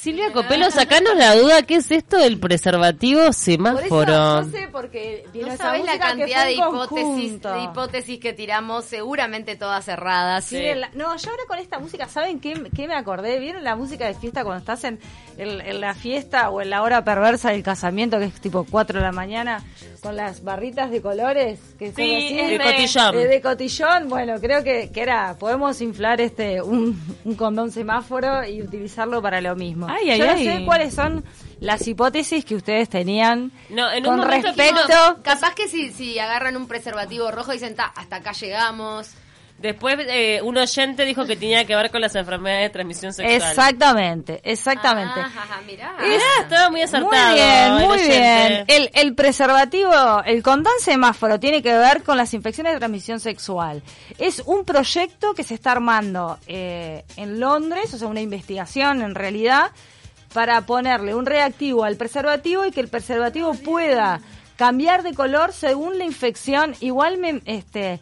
Silvia Copelo, sacanos la duda, ¿qué es esto del preservativo Por semáforo? eso yo sé porque No sabes la cantidad de hipótesis, de hipótesis que tiramos, seguramente todas cerradas. Sí, la- no, yo ahora con esta música, ¿saben qué, qué me acordé? ¿Vieron la música de fiesta cuando estás en, en- en la fiesta o en la hora perversa del casamiento, que es tipo 4 de la mañana, con las barritas de colores? Que Sí, así? es De cotillón. Eh, de cotillón, bueno, creo que, que era, podemos inflar este un, un condón semáforo y utilizarlo para lo mismo. Ay, ay, Yo no ay. sé cuáles son las hipótesis que ustedes tenían No, en un con respecto... No, capaz que si, si agarran un preservativo rojo y dicen, "Ta, hasta acá llegamos. Después eh, un oyente dijo que tenía que ver con las enfermedades de transmisión sexual. Exactamente, exactamente. Ah, ajá, mirá. Es- estaba muy acertado. Muy bien, el muy oyente. bien. El, el preservativo, el condón semáforo tiene que ver con las infecciones de transmisión sexual. Es un proyecto que se está armando eh, en Londres, o sea, una investigación en realidad, para ponerle un reactivo al preservativo y que el preservativo pueda cambiar de color según la infección. Igual me, este,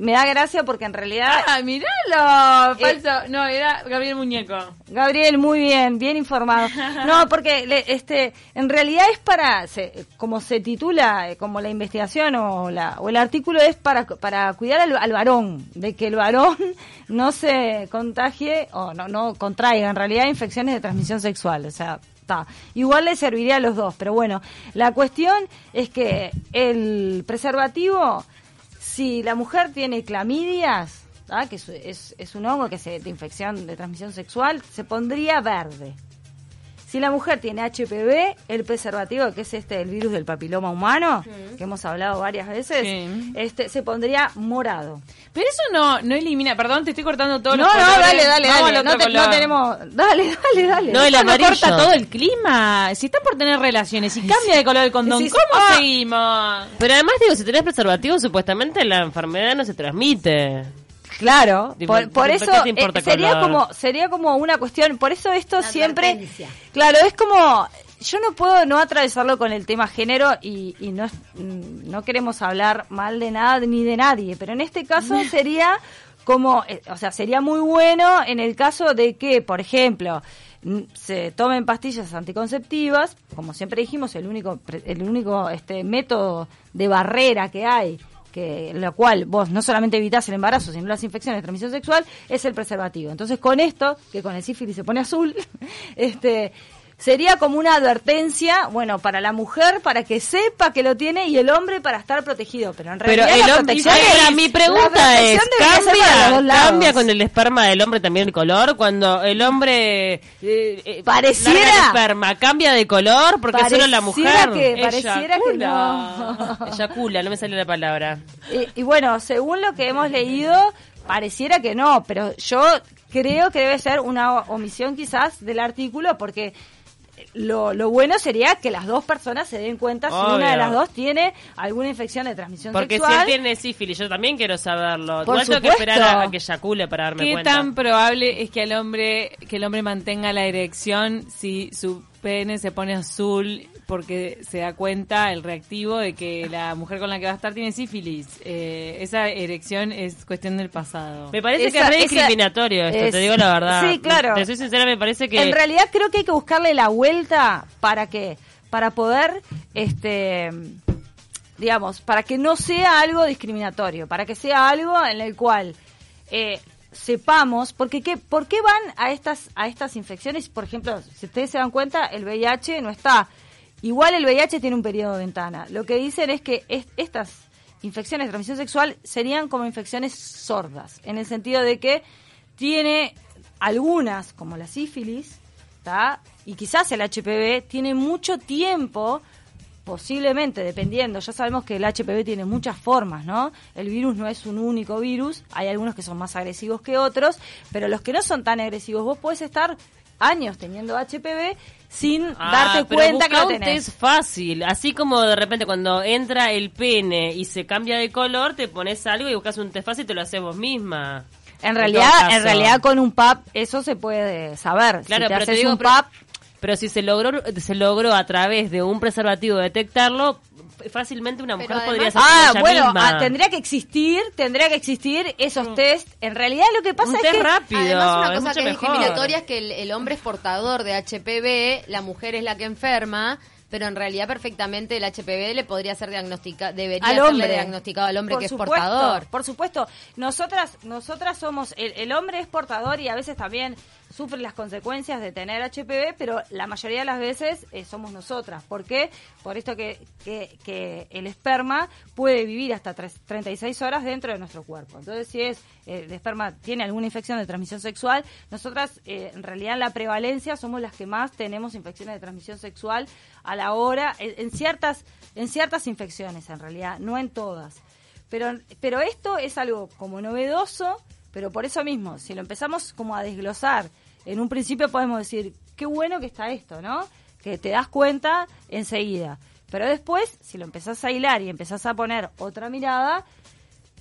me da gracia porque en realidad Ah, miralo, falso. No, era Gabriel Muñeco. Gabriel, muy bien, bien informado. No, porque le- este, en realidad es para, se- como se titula, eh, como la investigación o, la, o el artículo es para, para cuidar al, al varón, de que el varón no se contagie o no, no contraiga en realidad infecciones de transmisión sexual. O sea, está. Igual le serviría a los dos, pero bueno, la cuestión es que el preservativo, si la mujer tiene clamidias, ¿tá? que es, es, es un hongo que se, de infección de transmisión sexual, se pondría verde. Si la mujer tiene HPV, el preservativo, que es este el virus del papiloma humano, que hemos hablado varias veces, Sí. este se pondría morado. Pero eso no, no elimina, perdón, te estoy cortando todos No, los no, colores. dale, dale, Vamos dale. al No, te- no tenemos. Dale, dale, dale. No, el Eso no corta todo el clima. Si están por tener relaciones y cambia de color el condón. ¿cómo Ah. seguimos? Pero además digo, si tenés preservativo, supuestamente la enfermedad no se transmite. Claro, por, por ¿por eso eh, sería color? como sería como una cuestión, por eso esto siempre, claro, es como yo no puedo no atravesarlo con el tema género y, y no es- mm, no queremos hablar mal de nada ni de nadie, pero en este caso sería como, eh, o sea, sería muy bueno en el caso de que, por ejemplo, mm, se tomen pastillas anticonceptivas, como siempre dijimos, el único pre- el único este método de barrera que hay que en lo cual vos no solamente evitás el embarazo, sino las infecciones de transmisión sexual, es el preservativo. Entonces, con esto, que con el sífilis se pone azul, este sería como una advertencia, bueno, para la mujer, para que sepa que lo tiene, y el hombre para estar protegido. Pero en Pero realidad el la protección es- mi pregunta es, ¿cambia. ¿cambia con el esperma del hombre también el color? Cuando el hombre eh, eh, Pareciera- el esperma, ¿cambia de color? Porque solo la mujer que- pareciera que no. eyacula, no me sale la palabra. Y, y bueno, según lo que hemos leído, pareciera que no, pero yo creo que debe ser una omisión quizás del artículo porque lo, lo bueno sería que las dos personas se den cuenta si una de las dos tiene alguna infección de transmisión Porque si sexual. él tiene sífilis, yo también quiero saberlo. Por Igual tengo que esperar a, a que eyacule para darme ¿Qué cuenta. tan probable es que el hombre que el hombre mantenga la erección si su pene se pone azul porque se da cuenta el reactivo de que la mujer con la que va a estar tiene sífilis? Eh, esa erección es cuestión del pasado. Me parece que es re esa- discriminatorio esto, es- te digo la verdad. Sí, claro. Te soy sincera, me parece que... En realidad creo que hay que buscarle la vuelta para que para poder este digamos, para que no sea algo discriminatorio, para que sea algo en el cual eh, sepamos, porque qué, ¿por qué van a estas a estas infecciones? Por ejemplo, si ustedes se dan cuenta, el VIH no está. Igual el VIH tiene un periodo de ventana. Lo que dicen es que es- estas infecciones de transmisión sexual serían como infecciones sordas, en el sentido de que tiene algunas, como la sífilis, ¿tá? y quizás el HPV, tiene mucho tiempo, posiblemente, dependiendo, ya sabemos que el HPV tiene muchas formas, ¿no? El virus no es un único virus, hay algunos que son más agresivos que otros, pero los que no son tan agresivos, vos podés estar años teniendo HPV sin Ah, darte pero cuenta que busca lo tenés. test fácil, así como de repente cuando entra el pene y se cambia de color, te pones algo y buscas un test fácil y te lo haces vos misma. En realidad, en realidad con un PAP eso se puede saber. Claro, si te pero te haces digo, un pero- PAP, Pero si se logró, se logró a través de un preservativo detectarlo, fácilmente una mujer podría hacer Ah, ella bueno, misma. ah, tendría que existir, tendría que existir esos test. En realidad lo que pasa un es test que rápido, Además, una cosa que es mejor. discriminatoria es que el, el hombre es portador de HPV, la mujer es la que enferma, pero en realidad perfectamente el HPV le podría ser diagnosticado, debería al serle hombre diagnosticado al hombre Por que es portador. Por supuesto, nosotras nosotras somos el, el hombre es portador y a veces también sufre las consecuencias de tener HPV, pero la mayoría de las veces eh, somos nosotras. ¿Por qué? Por esto que, que, el esperma puede vivir hasta tres- 36 horas dentro de nuestro cuerpo. Entonces, si es eh, el esperma tiene alguna infección de transmisión sexual, nosotras eh, en realidad la prevalencia somos las que más tenemos infecciones de transmisión sexual a la hora en, en ciertas en ciertas infecciones en realidad, no en todas. Pero, pero esto es algo como novedoso, pero por eso mismo, si lo empezamos como a desglosar, en un principio podemos decir, qué bueno que está esto, ¿no? Que te das cuenta enseguida. Pero después, si lo empezás a hilar y empezás a poner otra mirada,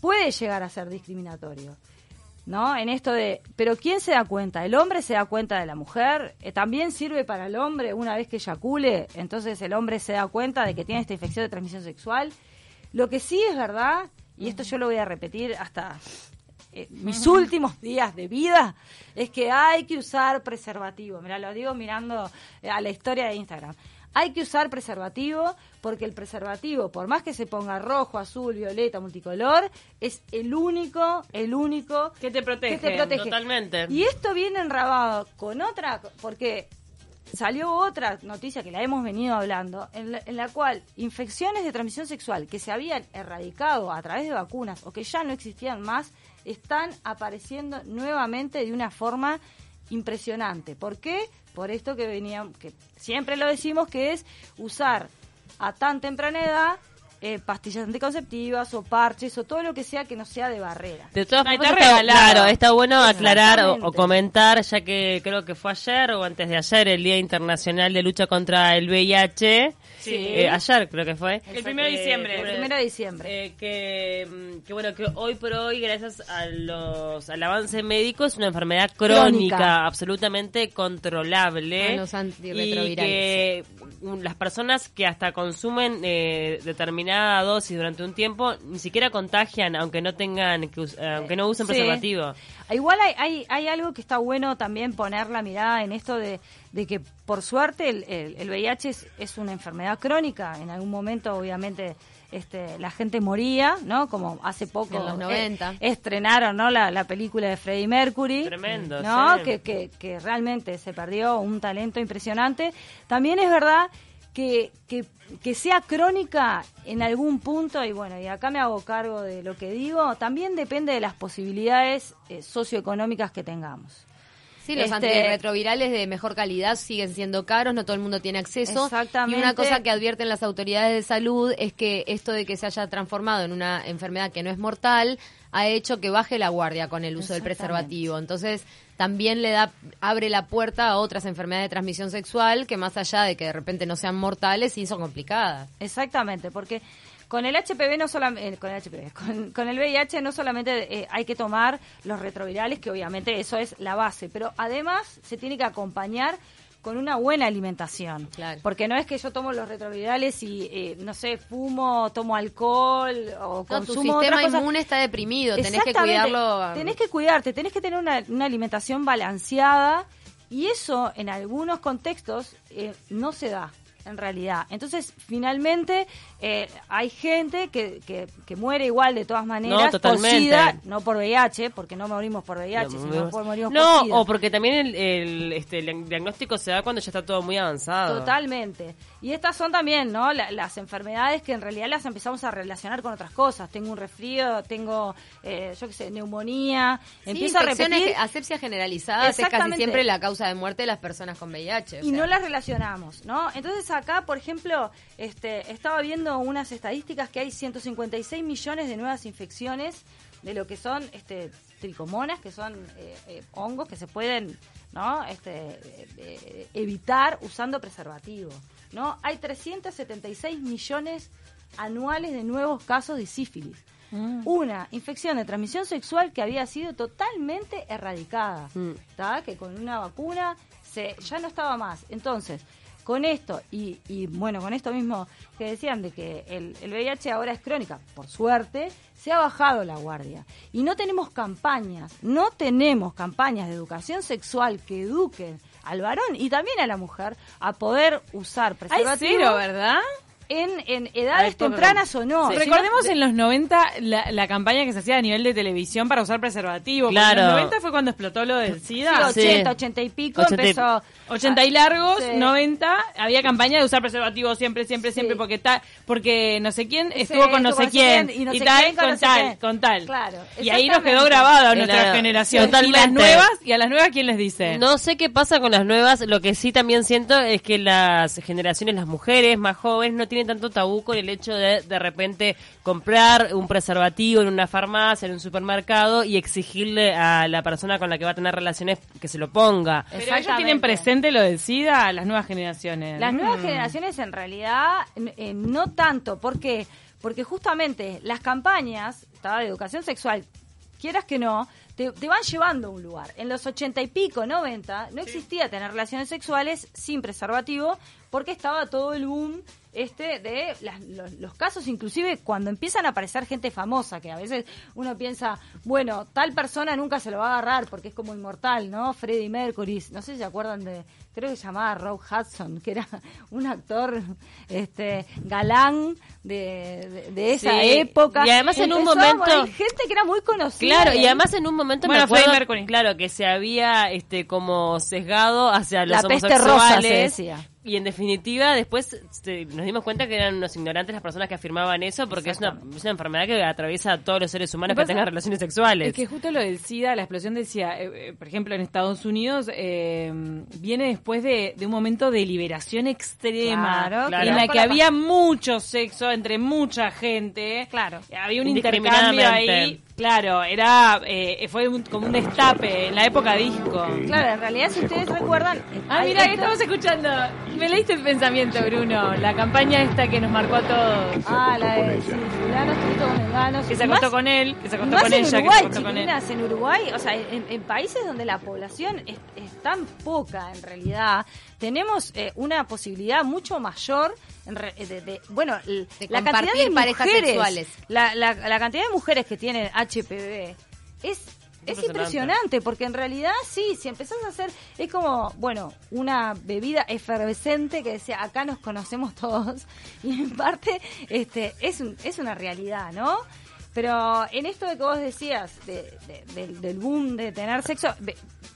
puede llegar a ser discriminatorio. ¿No? En esto de, pero ¿quién se da cuenta? ¿El hombre se da cuenta de la mujer? Eh, ¿También sirve para el hombre una vez que eyacule? Entonces el hombre se da cuenta de que tiene esta infección de transmisión sexual. Lo que sí es verdad, y esto yo lo voy a repetir hasta eh, mis últimos días de vida, es que hay que usar preservativo. Mira, lo digo mirando eh, a la historia de Instagram. Hay que usar preservativo porque el preservativo, por más que se ponga rojo, azul, violeta, multicolor, es el único, el único Que te protege, que te protege. totalmente. Y esto viene enrabado con otra, porque salió otra noticia que la hemos venido hablando, en la, en la cual infecciones de transmisión sexual que se habían erradicado a través de vacunas o que ya no existían más, están apareciendo nuevamente de una forma impresionante. ¿Por qué? Por esto que veníamos, que siempre lo decimos, que es usar a tan temprana edad eh, pastillas anticonceptivas o parches o todo lo que sea que no sea de barrera. De todas No, formas, está está, regalado. claro, está bueno aclarar o, comentar, ya que creo que fue ayer o antes de ayer, el Día Internacional de Lucha contra el VIH. Sí. Eh, ayer creo que fue. El primero de diciembre. El primero de diciembre. Eh, que, mm, que bueno, que hoy por hoy, gracias a los, al avance médico, es una enfermedad crónica, Crónica. absolutamente controlable. A los y antirretrovirales. que mm, las personas que hasta consumen eh, determinada dosis durante un tiempo ni siquiera contagian, aunque no tengan, que us- eh, aunque no usen Sí. preservativo. Igual hay, hay, hay algo que está bueno también poner la mirada en esto de, de que por suerte el, el, el VIH es, es una enfermedad crónica. En algún momento obviamente este, la gente moría, ¿no? Como hace poco En los 90. eh, estrenaron ¿no? la, la película de Freddie Mercury. Tremendo, ¿no? sí. Que, que, que realmente se perdió un talento impresionante. También es verdad que, que, que sea crónica en algún punto, y bueno, y acá me hago cargo de lo que digo, también depende de las posibilidades eh, socioeconómicas que tengamos. Sí, los Este- antirretrovirales de mejor calidad siguen siendo caros, no todo el mundo tiene acceso. Exactamente. Y una cosa que advierten las autoridades de salud es que esto de que se haya transformado en una enfermedad que no es mortal ha hecho que baje la guardia con el uso del preservativo. Entonces, también le da abre la puerta a otras enfermedades de transmisión sexual que más allá de que de repente no sean mortales, sí son complicadas. Exactamente, porque con el HPV no solamente, con el HPV, con, el VIH no solamente eh, hay que tomar los retrovirales, que obviamente eso es la base, pero además se tiene que acompañar con una buena alimentación. Claro. Porque no es que yo tomo los retrovirales y, eh, no sé, fumo, tomo alcohol o No, tu consumo otras sistema cosas. inmune está deprimido, tenés que cuidarlo. Tenés que cuidarte, tenés que tener una, una alimentación balanceada y eso en algunos contextos eh, no se da en realidad. Entonces, finalmente, eh, hay gente que, que, que muere igual de todas maneras No, por. SIDA, no por VIH, porque no morimos por VIH, sino por morimos no, por SIDA. o porque también el, el, este, el diagnóstico se da cuando ya está todo muy avanzado. Totalmente. Y estas son también, ¿no? La- las enfermedades que en realidad las empezamos a relacionar con otras cosas. Tengo un resfrío, tengo, eh, yo qué sé, neumonía. Sí, Empiezo a repetir asepsia generalizada es casi siempre la causa de muerte de las personas con VIH. o y sea. no las relacionamos, ¿no? Entonces acá, por ejemplo, este, estaba viendo unas estadísticas que hay 156 millones de nuevas infecciones de lo que son este, tricomonas, que son eh, eh, hongos que se pueden ¿no? este, eh, eh, evitar usando preservativo. ¿no? Hay 376 millones anuales de nuevos casos de sífilis. Una infección de transmisión sexual que había sido totalmente erradicada, Mm. que con una vacuna se, ya no estaba más. Entonces, con esto y, y, bueno, con esto mismo que decían de que el, el VIH ahora es crónica, por suerte, se ha bajado la guardia. Y no tenemos campañas, no tenemos campañas de educación sexual que eduquen al varón y también a la mujer a poder usar Hay preservativo cero, ¿verdad? En, en edades tempranas o no. Sí. Recordemos en los 90 la, la campaña que se hacía a nivel de televisión para usar preservativo. Claro. En los 90 fue cuando explotó lo del Sí, SIDA. 80, 80 y pico 80 y- empezó. 80 y largos, Sí. 90, había campaña de usar preservativo siempre, siempre, Sí. siempre, porque tal, porque no sé quién Sí, estuvo con no sé quién, y no tal, quién con con no sé tal, quién. con tal. Claro, y ahí nos quedó grabado nuestra generación. Y las nuevas, y a las nuevas, ¿quién les dice? No sé qué pasa con las nuevas, lo que sí también siento es que las generaciones, las mujeres más jóvenes, no tienen tanto tabú con el hecho de de repente comprar un preservativo en una farmacia, en un supermercado y exigirle a la persona con la que va a tener relaciones que se lo ponga. Pero ellos tienen presente lo del SIDA, las nuevas generaciones. Las nuevas Mm. generaciones en realidad eh, no tanto, ¿por qué? Porque justamente las campañas ¿tá? de educación sexual, quieras que no, te, te van llevando a un lugar. En los ochenta y pico, 90, no existía tener relaciones sexuales sin preservativo porque estaba todo el boom este de las- los, los casos inclusive cuando empiezan a aparecer gente famosa que a veces uno piensa bueno tal persona nunca se lo va a agarrar porque es como inmortal no Freddie Mercury no sé si se acuerdan de creo que se llamaba Rob Hudson que era un actor este galán de, de, de esa Sí, época y además en un momento- gente que era muy conocida Claro, y además en un momento Bueno, me acuerdo, Freddie Mercury. claro, que se había este como sesgado hacia los La peste homosexuales. rosa, se decía. Y en definitiva, después este, nos dimos cuenta que eran unos ignorantes las personas que afirmaban eso, porque es una, es una enfermedad que atraviesa a todos los seres humanos que tengan relaciones sexuales. Es que justo lo del SIDA, la explosión del SIDA, eh, eh, por ejemplo, en Estados Unidos, eh, viene después de, de un momento de liberación extrema, Claro, claro. en la que había mucho sexo entre mucha gente. Claro. Había un intercambio ahí. Claro, era eh, fue un- como un destape en la época disco. Claro, en realidad si ustedes recuerdan Ah, hay mira, esto- estamos escuchando. Me leíste el pensamiento, Bruno. La campaña esta que nos marcó a todos. Ah, la de sí, fulano, con. Que se más- acostó con él, que se acostó Más con en ella, que se acostó con él. en Uruguay, o sea, en, en países donde la población es, es tan poca en realidad, tenemos eh, una posibilidad mucho mayor en re- de, de- bueno, De la cantidad de mujeres, sexuales. La, la, la cantidad de mujeres que tienen HPV es es Impresionante. impresionante porque en realidad sí, si empezás a hacer, es como, bueno, una bebida efervescente que decía, acá nos conocemos todos y en parte este es, un, es una realidad, ¿no? Pero en esto de que vos decías, de- de- del, del boom de tener sexo,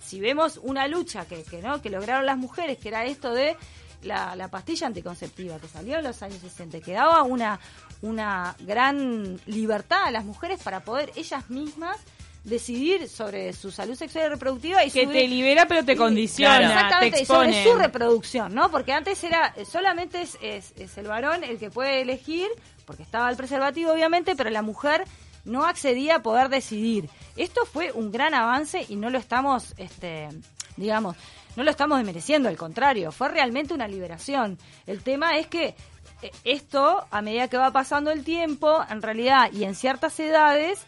si vemos una lucha que, que, ¿no? que lograron las mujeres, que era esto de la, la pastilla anticonceptiva que salió en los años 60, que daba una, una gran libertad a las mujeres para poder ellas mismas decidir sobre su salud sexual y reproductiva y Que te libera pero te condiciona, te Exactamente, y sobre su reproducción, ¿no? Porque antes era eh, solamente es, es, es el varón el que puede elegir, porque estaba el preservativo obviamente, pero la mujer no accedía a poder decidir. Esto fue un gran avance y no lo estamos, este, digamos, no lo estamos desmereciendo, al contrario, fue realmente una liberación. El tema es que eh, esto, a medida que va pasando el tiempo, en realidad y en ciertas edades,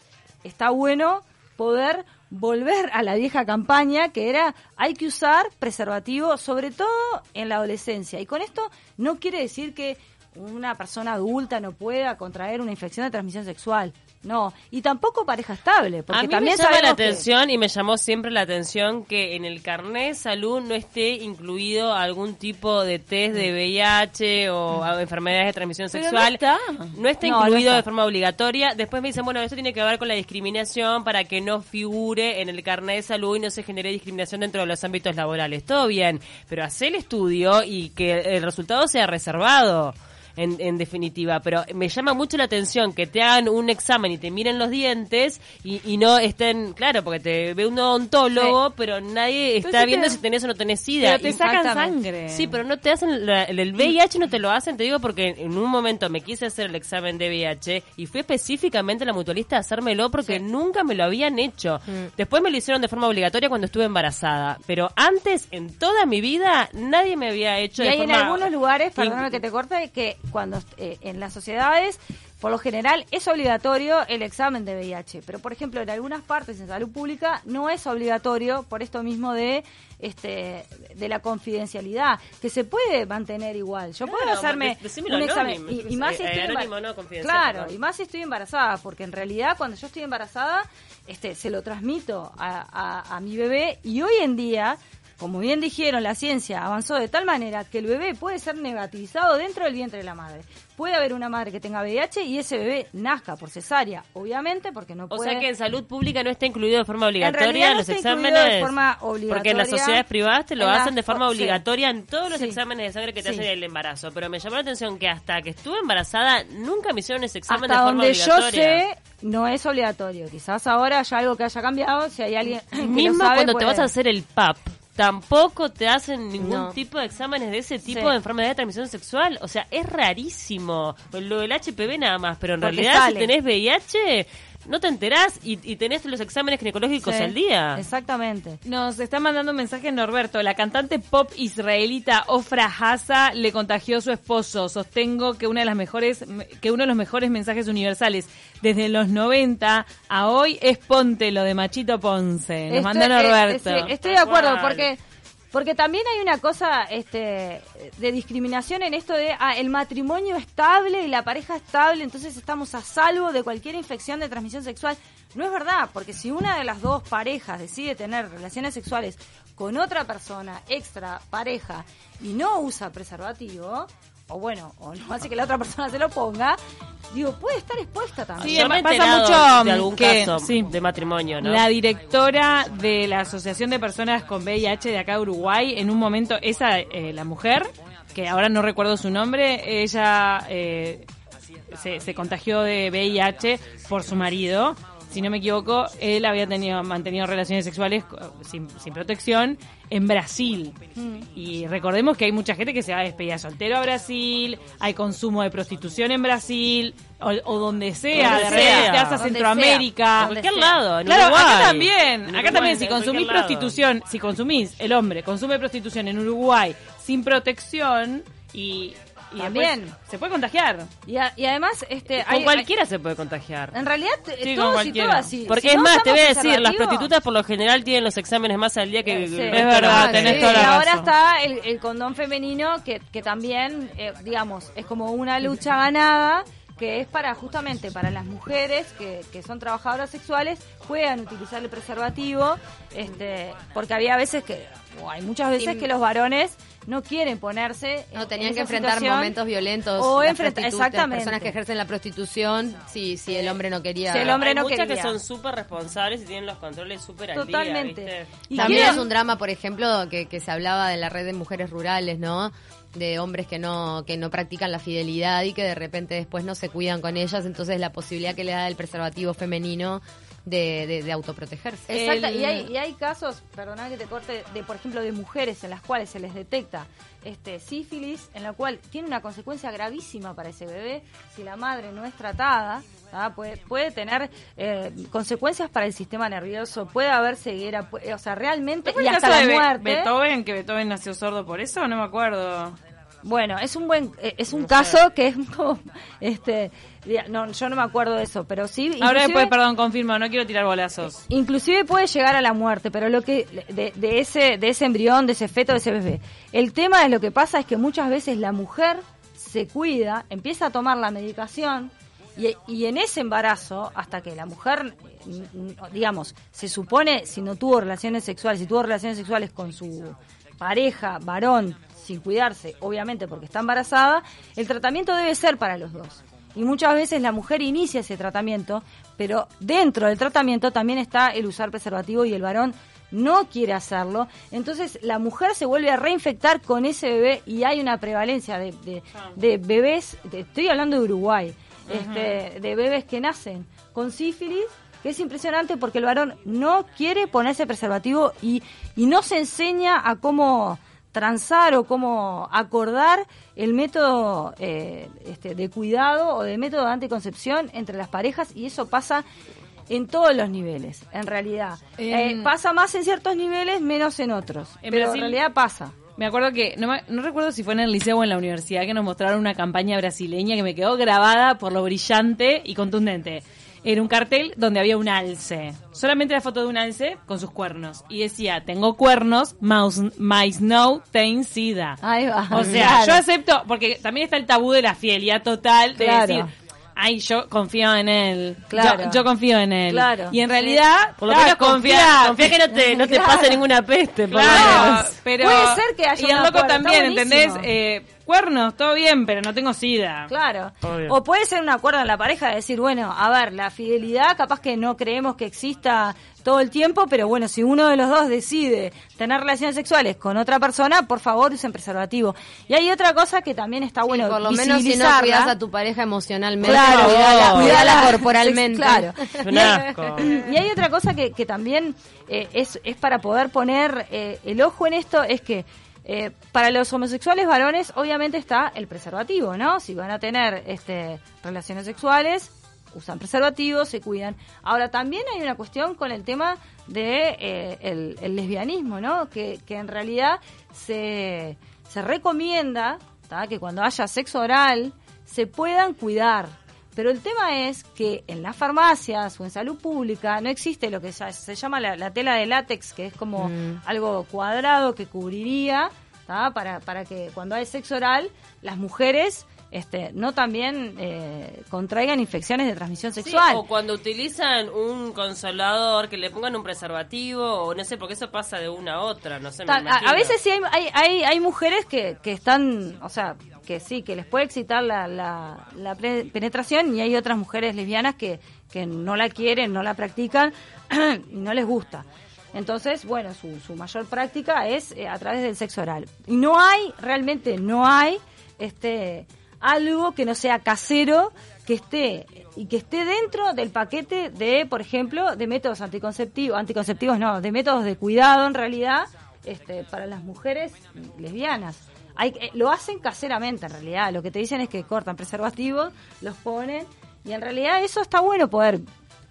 está bueno poder volver a la vieja campaña que era hay que usar preservativo sobre todo en la adolescencia. Y con esto no quiere decir que una persona adulta no pueda contraer una infección de transmisión sexual no y tampoco pareja estable porque a mí también me llama la que- atención y me llamó siempre la atención que en el carnet de salud no esté incluido algún tipo de test de VIH o enfermedades de transmisión Pero no sexual. está. No está No, no incluido está. de forma obligatoria. Después me dicen, bueno, esto tiene que ver con la discriminación para que no figure en el carnet de salud y no se genere discriminación dentro de los ámbitos laborales. Todo bien, pero hacer el estudio y que el resultado sea reservado. En, en definitiva, pero me llama mucho la atención que te hagan un examen y te miren los dientes y, y no estén, claro, porque te ve un odontólogo, pero nadie está Entonces viendo te- si tenés o no tenés SIDA. Pero te sacan sangre. Sí, pero no te hacen la- el VIH no te lo hacen, te digo porque en un momento me quise hacer el examen de VIH y fui específicamente a la mutualista a hacérmelo porque nunca me lo habían hecho. Después me lo hicieron de forma obligatoria cuando estuve embarazada, pero antes en toda mi vida nadie me había hecho y de hay en algunos lugares perdóname que te corte que cuando eh, en las sociedades por lo general es obligatorio el examen de VIH, pero por ejemplo en algunas partes en salud pública no es obligatorio por esto mismo de este de la confidencialidad, que se puede mantener igual. Yo puedo hacerme un examen y, y más si estoy anónimo, no Claro, perdón. y más si estoy embarazada, porque en realidad cuando yo estoy embarazada, este se lo transmito a, a- a mi bebé y hoy en día como bien dijeron, la ciencia avanzó de tal manera que el bebé puede ser negativizado dentro del vientre de la madre. Puede haber una madre que tenga VIH y ese bebé nazca por cesárea, obviamente, porque no O puede... sea que en salud pública no está incluido de forma En obligatoria realidad no los incluido exámenes. de forma obligatoria. Porque en las sociedades privadas te lo En la- hacen de forma sí. obligatoria en todos los Sí. exámenes de sangre que te Sí. hacen en el embarazo. Pero me llamó la atención que hasta que estuve embarazada nunca me hicieron ese examen Hasta de forma donde yo obligatoria. sé, no es obligatorio. Quizás ahora haya algo que haya cambiado. Si hay alguien que lo Mismo sabe, cuando te vas a hacer el PAP, tampoco te hacen ningún No. tipo de exámenes de ese tipo Sí. de enfermedad de transmisión sexual. O sea, es rarísimo. Lo del HPV nada más, pero en Porque realidad sale. si tenés VIH, no te enterás y, y tenés los exámenes ginecológicos Sí, al día. Exactamente. Nos está mandando un mensaje Norberto. La cantante pop israelita Ofra Haza le contagió a su esposo. Sostengo que una de las mejores, que uno de los mejores mensajes universales desde los 90 a hoy es Ponte lo de Machito Ponce. Nos mandó Estoy- eh, Norberto. sí, estoy de acuerdo, porque porque también hay una cosa este, de discriminación en esto de ah, el matrimonio estable y la pareja estable, entonces estamos a salvo de cualquier infección de transmisión sexual. No es verdad, porque si una de las dos parejas decide tener relaciones sexuales con otra persona, extra pareja, y no usa preservativo, o bueno, o no hace que la otra persona se lo ponga, digo, puede estar expuesta también. Sí, Yo me he pasa mucho, de algún que- caso sí. de matrimonio, ¿no? La directora de la Asociación de Personas con VIH de acá de Uruguay, en un momento, esa, eh, la mujer, que ahora no recuerdo su nombre, ella eh, se, se contagió de VIH por su marido. Si no me equivoco, él había tenido mantenido relaciones sexuales co- sin, sin protección en Brasil. Y recordemos que hay mucha gente que se va a despedir soltero a Brasil, hay consumo de prostitución en Brasil, o, o donde sea, Donde de sea. te vas a Centroamérica. En cualquier sea. lado, en Claro, Uruguay. acá también, En acá Uruguay, también, si consumís prostitución, si consumís, el hombre consume prostitución en Uruguay sin protección y, y También. después se puede contagiar. Y, a- y además, este, Con hay- cualquiera se puede contagiar. En realidad, Sí, con todos y todas, sí. Porque Si es no más, te voy a decir, las prostitutas por lo general tienen los exámenes más al día que el sí. Es verdad, tenés toda la y ahora está el, el condón femenino que, que también, eh, digamos, es como una lucha ganada que es para justamente para las mujeres que, que son trabajadoras sexuales puedan utilizar el preservativo este porque había veces que o hay muchas veces que los varones no quieren ponerse en- No, tenían en que enfrentar momentos violentos. o las enfrentar exactamente Personas que ejercen la prostitución, si, si el hombre no quería. Si el hombre Hay no muchas quería. que son súper responsables y tienen los controles súper al día, Totalmente. También quiero- es un drama, por ejemplo, que, que se hablaba de la red de mujeres rurales, ¿no? De hombres que no que no practican la fidelidad y que de repente después no se cuidan con ellas, entonces la posibilidad que le da el preservativo femenino de, de, de autoprotegerse. Exacto, El- y hay, y hay casos, perdona que te corte, de por ejemplo de mujeres en las cuales se les detecta este sífilis, en la cual tiene una consecuencia gravísima para ese bebé si la madre no es tratada. ¿ah? Puede, puede tener eh, consecuencias para el sistema nervioso, puede haber ceguera, pu- o sea, realmente, ¿No fue y hasta la muerte. Beethoven, que Beethoven nació sordo por eso? No me acuerdo. Bueno, es un buen, eh, es un caso que es como, este, no, yo no me acuerdo de eso, pero sí. Ahora después, perdón, confirmo, no quiero tirar bolazos. Inclusive puede llegar a la muerte, pero lo que de, de ese de ese embrión, de ese feto, de ese bebé. El tema es lo que pasa es que muchas veces la mujer se cuida, empieza a tomar la medicación y, y en ese embarazo, hasta que la mujer, eh, digamos, se supone si no tuvo relaciones sexuales, si tuvo relaciones sexuales con su pareja, varón, sin cuidarse, obviamente porque está embarazada, el tratamiento debe ser para los dos. Y muchas veces la mujer inicia ese tratamiento, pero dentro del tratamiento también está el usar preservativo y el varón no quiere hacerlo. Entonces la mujer se vuelve a reinfectar con ese bebé y hay una prevalencia de, de- de bebés, de- estoy hablando de Uruguay, este, de bebés que nacen con sífilis que es impresionante porque el varón no quiere ponerse preservativo y, y no se enseña a cómo transar o cómo acordar el método eh, este, de cuidado o de método de anticoncepción entre las parejas y eso pasa en todos los niveles, en realidad. En- Eh, pasa más en ciertos niveles, menos en otros, En pero Brasil- en realidad pasa. Me acuerdo que, no, me- no recuerdo si fue en el liceo o en la universidad, que nos mostraron una campaña brasileña que me quedó grabada por lo brillante y contundente. Era un cartel donde había un alce. Solamente la foto de un alce con sus cuernos. Y decía, tengo cuernos, mouse- my snow ten sida. Ahí va. O sea, Claro. yo acepto, porque también está el tabú de la fidelidad total, de Claro. decir, ay, yo confío en él. Claro. Yo, yo confío en él. Claro. Y en realidad, Por lo menos confía, confía que no te, no te Claro. pase ninguna peste. por lo Claro, menos. pero Puede ser que haya y el loco acuerdo, también, ¿entendés? Eh, cuernos, todo bien, pero no tengo sida. Claro. O puede ser un acuerdo en la pareja de decir, bueno, a ver, la fidelidad capaz que no creemos que exista todo el tiempo, pero bueno, si uno de los dos decide tener relaciones sexuales con otra persona, por favor usen preservativo. Y hay otra cosa que también está Sí, bueno por lo menos si no cuidas a tu pareja emocionalmente, Claro, cuidala, cuidala corporalmente. Claro. Hay-. Y hay otra cosa que, que también eh, es, es para poder poner eh, el ojo en esto, es que eh, para los homosexuales varones obviamente está el preservativo, ¿no? Si van a tener este, relaciones sexuales, usan preservativos, se cuidan. Ahora también hay una cuestión con el tema de eh, lesbianismo, ¿no? Que, en realidad se, se recomienda que cuando haya sexo oral se puedan cuidar. Pero el tema es que en las farmacias o en salud pública no existe lo que se, llama la, la tela de látex, que es como algo cuadrado que cubriría ¿tá? para, para que cuando hay sexo oral las mujeres este, no también eh, contraigan infecciones de transmisión Sí, sexual. o cuando utilizan un consolador, que le pongan un preservativo, o no sé, porque eso pasa de una a otra, no sé. me a, veces sí hay, hay, hay, hay mujeres que, que están, o sea, que sí, que les puede excitar la, la, la penetración y hay otras mujeres lesbianas que, que no la quieren, no la practican y no les gusta. Entonces, bueno, su, su mayor práctica es eh, a través del sexo oral. Y no hay, realmente no hay, este algo que no sea casero, que esté y que esté dentro del paquete de, por ejemplo, de métodos anticonceptivos, anticonceptivos no, de métodos de cuidado en realidad, este, para las mujeres lesbianas. Hay, eh, lo hacen caseramente en realidad, lo que te dicen es que cortan preservativos, los ponen y en realidad eso está bueno poder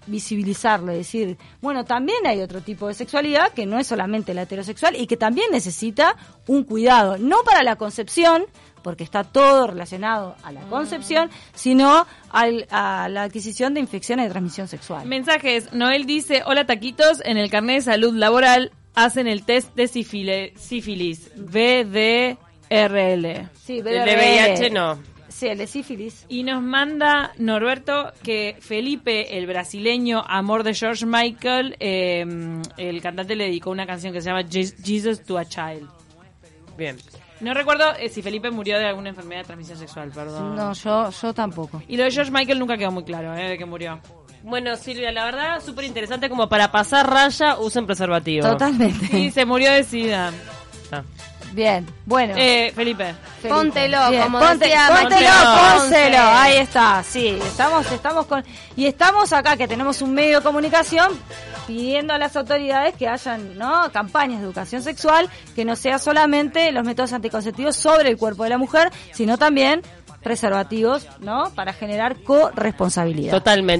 visibilizarlo, decir, bueno, también hay otro tipo de sexualidad que no es solamente la heterosexual y que también necesita un cuidado, no para la concepción, porque está todo relacionado a la concepción, sino al- a la adquisición de infecciones de transmisión sexual. Mensajes. Noel dice, hola taquitos, en el carnet de salud laboral hacen el test de sífile- sífilis, VDRL. Sí, El de VIH no. Sí, el de sífilis. Y nos manda Norberto que Felipe, el brasileño amor de George Michael, eh, el cantante le dedicó una canción que se llama Je- Jesus to a Child. Bien. No recuerdo eh, si Felipe murió de alguna enfermedad de transmisión sexual, perdón. No, yo, yo tampoco. Y lo de George Michael nunca quedó muy claro, eh, de que murió. Bueno, Silvia, la verdad, súper interesante como para pasar raya, usen preservativo. Totalmente. Sí, se murió de sida. Ah. Bien, bueno. Eh, Felipe. Felipe. Póntelo, como ponte- decía póntelo, pónselo. Ahí está, sí. Estamos, estamos con y estamos acá que tenemos un medio de comunicación pidiendo a las autoridades que hayan, ¿no? Campañas de educación sexual que no sea solamente los métodos anticonceptivos sobre el cuerpo de la mujer, sino también preservativos, ¿no? Para generar corresponsabilidad. Totalmente.